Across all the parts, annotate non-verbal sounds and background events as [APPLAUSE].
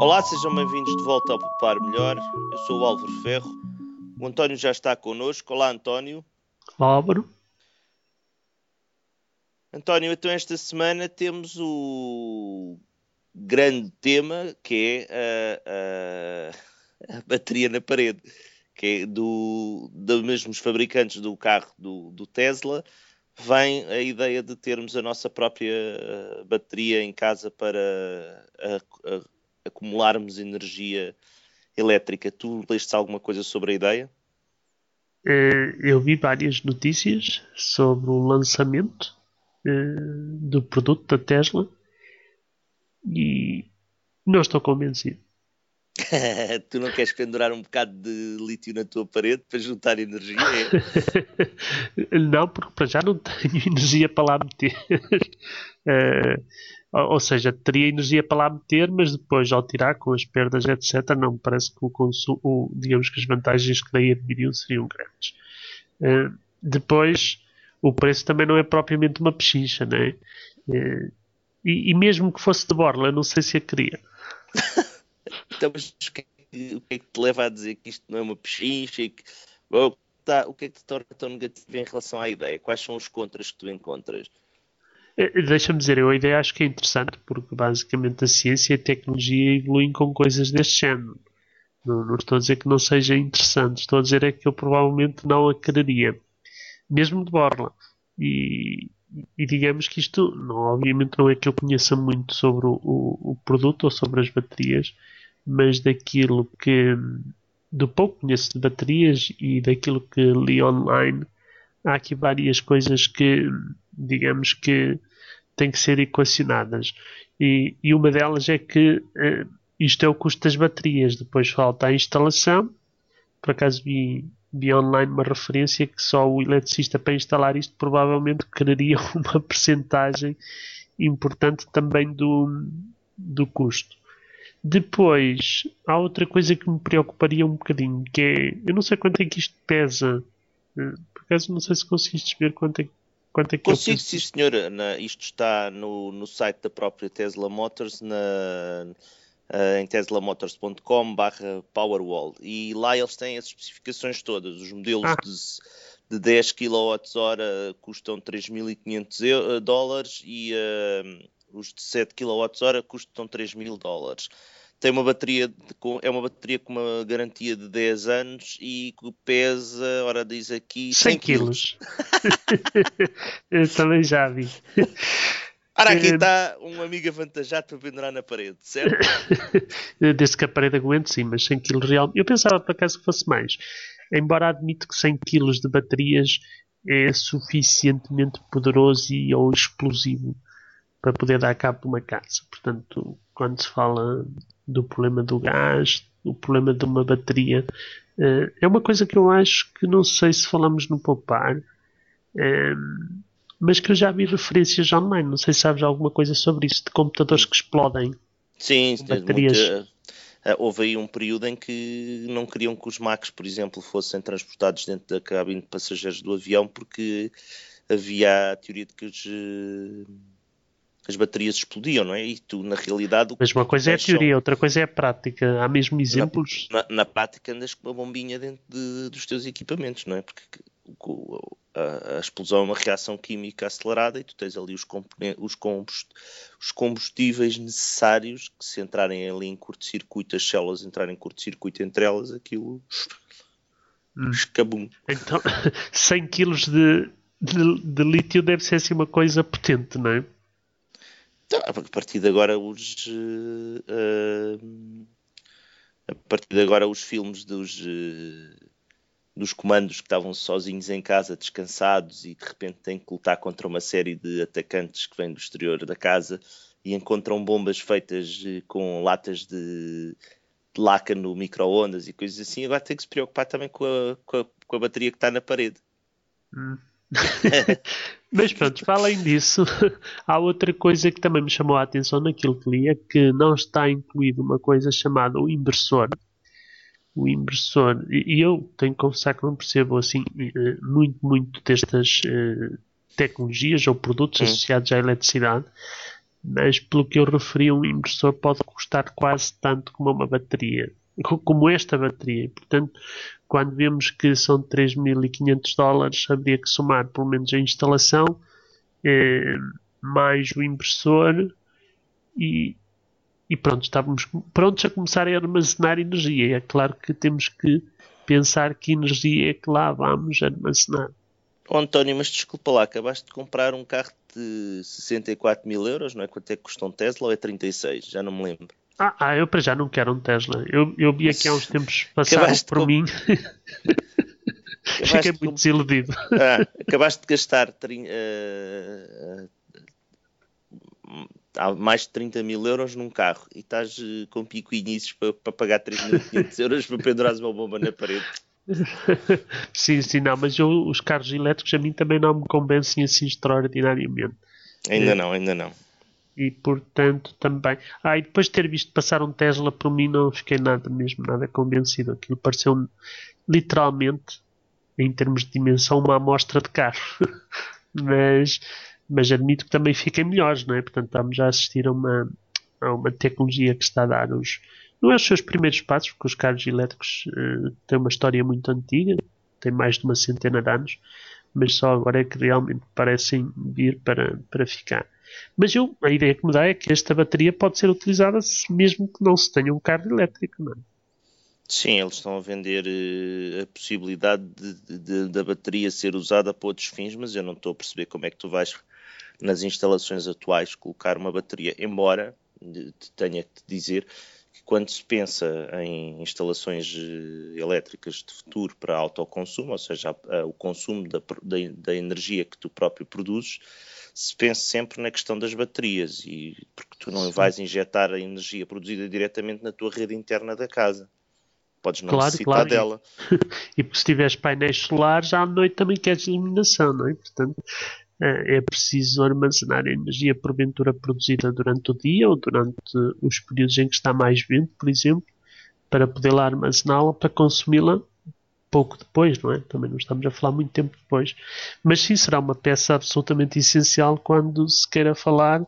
Olá, sejam bem-vindos de volta ao Poupar Melhor. Eu sou o Álvaro Ferro. O António já está connosco. Olá, António. Olá, Álvaro. António, então esta semana temos o grande tema que é a, a, a bateria na parede, que é do, dos mesmos fabricantes do carro do, do Tesla, vem a ideia de termos a nossa própria uh, bateria em casa para uh, uh, acumularmos energia elétrica. Tu leste alguma coisa sobre a ideia? Eh, eu vi várias notícias sobre o lançamento eh, do produto da Tesla e não estou convencido. [LAUGHS] tu não queres pendurar um bocado de lítio na tua parede para juntar energia? É? [LAUGHS] não, porque para já não tenho [LAUGHS] energia para lá meter. uh, ou seja, teria energia para lá meter, mas depois ao tirar com as perdas, etc., não me parece que o consumo, digamos que as vantagens que daí adviriam seriam grandes. Uh, depois, o preço também não é propriamente uma pechincha, né? Uh, e, e mesmo que fosse de borla, não sei se a queria. [LAUGHS] então, mas o que, é, o que, é que te leva a dizer que isto não é uma pechincha? Que, oh, tá, o que é que te torna tão negativo em relação à ideia? Quais são os contras que tu encontras? Eh, deixa-me dizer, eu a ideia acho que é interessante porque basicamente a ciência e a tecnologia evoluem com coisas deste género. Não, não, estou a dizer que não seja interessante, estou a dizer é que eu provavelmente não a quereria, mesmo de borla. E, e digamos que isto, não, obviamente, não é que eu conheça muito sobre o, o, o, produto ou sobre as baterias, mas daquilo que, do pouco conheço de baterias e daquilo que li online, há aqui várias coisas que, digamos que, têm que ser equacionadas. E, e uma delas é que eh, isto é o custo das baterias, depois falta a instalação. Por acaso vi, vi online uma referência que só o eletricista para instalar isto provavelmente quereria [LAUGHS] uma percentagem importante também do, do custo. Depois, há outra coisa que me preocuparia um bocadinho, que é, eu não sei quanto é que isto pesa. Eh, por acaso não sei se conseguiste ver quanto é, quanto é que Consigo, sim senhor. Na, isto está no, no site da própria Tesla Motors, na, uh, em teslamotors.com barra Powerwall. E lá eles têm as especificações todas. Os modelos ah. de, de 10 kWh custam 3.500 dólares e uh, os de 7 kWh custam 3.000 dólares tem uma bateria de, é uma bateria com uma garantia de 10 anos e que pesa, ora diz aqui 100 quilos. [LAUGHS] Eu também já vi. Ora, aqui está um amigo avantajado para pendurar na parede, certo? [COUGHS] Desde que a parede aguente, sim, mas 100 kg real. Eu pensava por acaso que fosse mais. Embora admito que 100 kg de baterias é suficientemente poderoso e ou explosivo para poder dar cabo de uma casa. Portanto, quando se fala do problema do gás, do problema de uma bateria, uh, é uma coisa que eu acho que não sei se falamos no poupar, uh, mas que eu já vi referências online. Não sei se sabes alguma coisa sobre isso, de computadores que explodem. Sim, baterias. Muita, uh, houve aí um período em que não queriam que os Macs, por exemplo, fossem transportados dentro da cabine de passageiros do avião porque havia a teoria de que os as baterias explodiam, não é? E tu, na realidade. Mas uma coisa é a teoria, outra coisa é a prática. Há mesmo exemplos. Na, na, na prática, andas com uma bombinha dentro de, dos teus equipamentos, não é? Porque a, a, explosão é uma reação química acelerada e tu tens ali os, os, combust os combustíveis necessários que, se entrarem ali em curto-circuito, as células entrarem em curto-circuito entre elas, aquilo. Hum. Escabum. Então, [LAUGHS] 100 kg de, de, de lítio deve ser assim uma coisa potente, não é? Então, a partir de agora os uh, a partir de agora os filmes dos uh, dos comandos que estavam sozinhos em casa, descansados e de repente têm que lutar contra uma série de atacantes que vêm do exterior da casa e encontram bombas feitas com latas de, de laca no micro-ondas e coisas assim, agora tem que se preocupar também com a, com a, com a bateria que está na parede. Hum. [LAUGHS] Mas pronto, para além disso, [LAUGHS] há outra coisa que também me chamou a atenção naquilo que li, é que não está incluído uma coisa chamada o inversor. O inversor, e eu tenho que confessar que não percebo assim eh, muito, muito destas uh, tecnologias ou produtos hum. associados à eletricidade, mas pelo que eu referi, um inversor pode custar quase tanto como uma bateria, como esta bateria. Portanto, quando vemos que são 3.500 dólares, haveria que somar pelo menos a instalação, eh, mais o impressor e, e pronto, estávamos prontos a começar a armazenar energia. É claro que temos que pensar que energia é que lá vamos armazenar. Oh, António, mas desculpa lá, acabaste de comprar um carro de 64 mil euros, não é? Quanto é que custa um Tesla ou é 36? Já não me lembro. Ah, ah eu para já não quero um Tesla. Eu, eu vi aqui há uns tempos [LAUGHS] passaram por com... mim. [LAUGHS] Fiquei muito com... desiludido. Ah, [LAUGHS] acabaste de gastar uh, uh, mais de 30 mil euros num carro e estás uh, com pico inícios para, para pagar 3.500 euros para pendurares uma bomba na parede. sim, sim, não, mas eu, os carros elétricos a mim também não me convencem assim extraordinariamente. Ainda é. não, ainda não e portanto também. Ah, e depois de ter visto passar um Tesla por mim não fiquei nada mesmo, nada convencido. Aquilo pareceu literalmente, em termos de dimensão, uma amostra de carro. [LAUGHS] mas, mas admito que também fiquem melhores, não é? Portanto, estamos a assistir a uma, a uma tecnologia que está a dar os. Não é os seus primeiros passos, porque os carros elétricos uh, têm uma história muito antiga, têm mais de uma centena de anos, mas só agora é que realmente parecem vir para, para ficar. Mas eu, a ideia que me dá é que esta bateria pode ser utilizada mesmo que não se tenha um carro elétrico, não é? Sim, eles estão a vender uh, a possibilidade de, da bateria ser usada para outros fins, mas eu não estou a perceber como é que tu vais, nas instalações atuais, colocar uma bateria. Embora te tenha que te dizer quando se pensa em instalações uh, elétricas de futuro para autoconsumo, ou seja, o consumo da, da, da energia que tu próprio produzes, se pense sempre na questão das baterias, e porque tu não Sim. vais injetar a energia produzida diretamente na tua rede interna da casa. Podes não claro, necessitar claro. dela. [LAUGHS] E, porque se tiveres painéis solares, à noite também queres iluminação, não é? Portanto, é, é preciso armazenar a energia porventura produzida durante o dia ou durante os períodos em que está mais vento, por exemplo, para poder lá armazená-la para consumi-la pouco depois, não é? Também não estamos a falar muito tempo depois. Mas sim, será uma peça absolutamente essencial quando se queira falar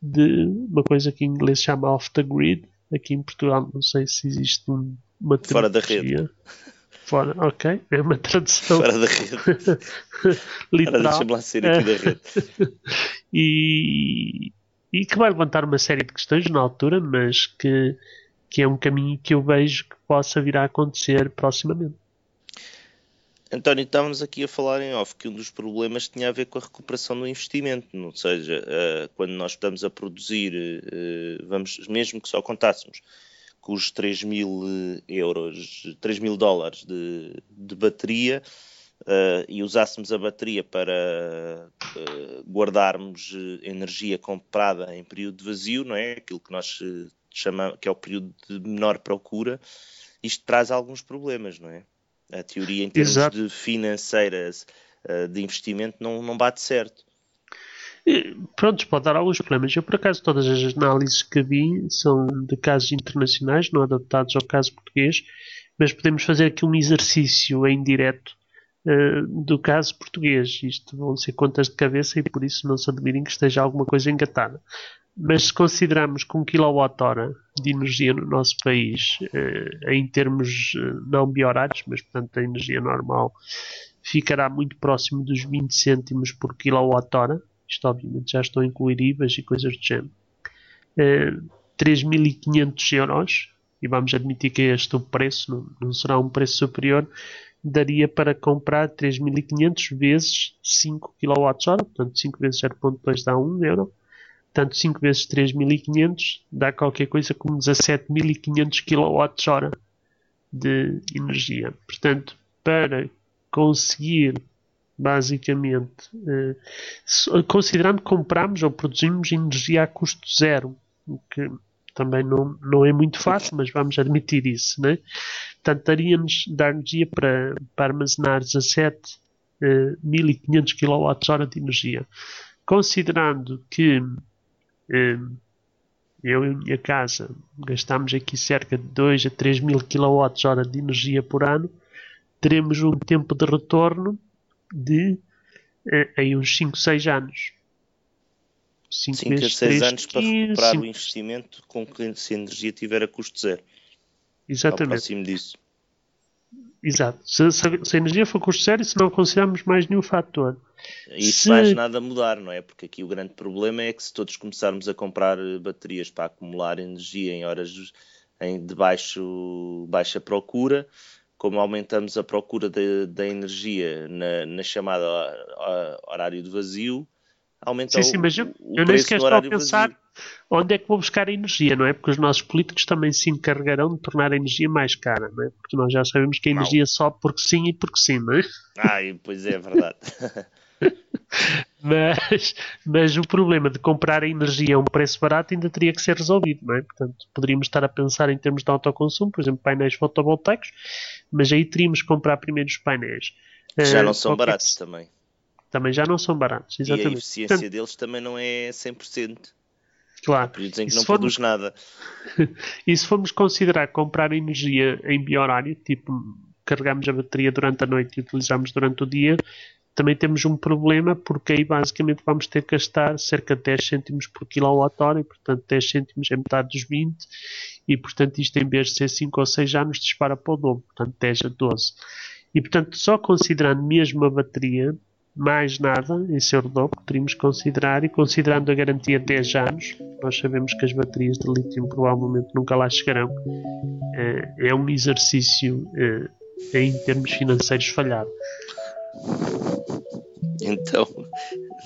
de uma coisa que em inglês se chama off the grid. Aqui em Portugal não sei se existe um, uma Fora da rede. Fora, ok, é uma tradução. Fora da rede. [LAUGHS] Literal. Deixa-me lá aqui da rede. [LAUGHS] e, e que vai levantar uma série de questões na altura, mas que, que é um caminho que eu vejo que possa vir a acontecer proximamente. António, estávamos aqui a falar em off que um dos problemas tinha a ver com a recuperação do investimento, ou seja, uh, quando nós estamos a produzir, uh, vamos, mesmo que só contássemos com os 3 mil eh, euros, 3 mil dólares de, de bateria uh, e usássemos a bateria para guardarmos energia comprada em período de vazio, não é? Aquilo que nós chamamos, que é o período de menor procura, isto traz alguns problemas, não é? a teoria em termos Exato. de financeiras uh, de investimento não, não bate certo. Pronto, pode dar alguns problemas. Eu, por acaso, todas as análises que vi são de casos internacionais, não adaptados ao caso português, mas podemos fazer aqui um exercício em direto uh, do caso português. Isto vão ser contas de cabeça e por isso não se admirem que esteja alguma coisa engatada. Mas se considerarmos que um kWh de energia no nosso país, eh, em termos eh, não biorários, mas portanto a energia normal, ficará muito próximo dos 20 cêntimos por kWh, isto obviamente já estão IVAs e coisas do género, 3.500 eh, euros, e vamos admitir que este o preço, não, não será um preço superior, daria para comprar 3.500 vezes 5 kWh, portanto 5 vezes 0.2 dá 1 euro, Portanto, 5 vezes 3.500 dá qualquer coisa como 17.500 kWh de energia. Portanto, para conseguir, basicamente, eh, considerando que compramos ou produzimos energia a custo zero, o que também não, não é muito fácil, mas vamos admitir isso, né? Portanto, daria-nos dar energia para, para armazenar 17.500 eh, kWh de energia. Considerando que Hum, eu e a minha casa gastamos aqui cerca de 2 a 3 mil kWh de energia por ano, teremos um tempo de retorno de eh, em uns 5, 6 anos. 5 a 6 anos para recuperar o investimento com que se a energia tiver a custo zero. Exatamente. Ao próximo disso. Exato. Se, se, se, a energia for custo zero, se não considerarmos mais nenhum fator. Isso se... faz nada mudar, não é? Porque aqui o grande problema é que se todos começarmos a comprar baterias para acumular energia em horas em, de baixo, baixa procura, como aumentamos a procura da energia na, na chamada horário de vazio, aumenta sim, sim, mas eu, o, eu nem sequer estou a pensar vazio. onde é que vou buscar a energia, não é? Porque os nossos políticos também se encarregarão de tornar a energia mais cara, não é? Porque nós já sabemos que a energia sobe porque sim e porque sim, não é? Ah, pois é, é verdade. [LAUGHS] [LAUGHS] mas, mas o problema de comprar a energia a um preço barato ainda teria que ser resolvido, não é? Portanto, poderíamos estar a pensar em termos de autoconsumo, por exemplo, painéis fotovoltaicos, mas aí teríamos que comprar primeiro os painéis. Já uh, não são baratos também também já não são baratos. Exatamente. E a eficiência Portanto, deles também não é 100%. Claro. Períodos em que não formos, produz nada. [LAUGHS] e se formos considerar comprar energia em biorário, tipo carregamos a bateria durante a noite e utilizamos durante o dia, também temos um problema porque aí basicamente vamos ter que gastar cerca de 10 cêntimos por quilowatt-hora e portanto 10 cêntimos é metade dos 20 e portanto isto em vez de ser 5 ou 6 anos dispara para o dobro, portanto 10 a 12. E portanto só considerando mesmo a bateria mais nada em seu que teríamos que considerar e considerando a garantia de 10 anos, nós sabemos que as baterias de lítio provavelmente nunca lá chegarão. É, é um exercício é, em termos financeiros falhado. [LAUGHS] Então,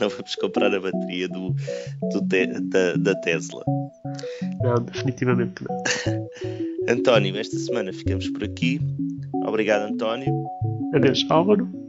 não vamos comprar a bateria do, do te, da, da Tesla. Não, definitivamente não. [LAUGHS] António, esta semana ficamos por aqui. Obrigado, António. Adeus, Álvaro.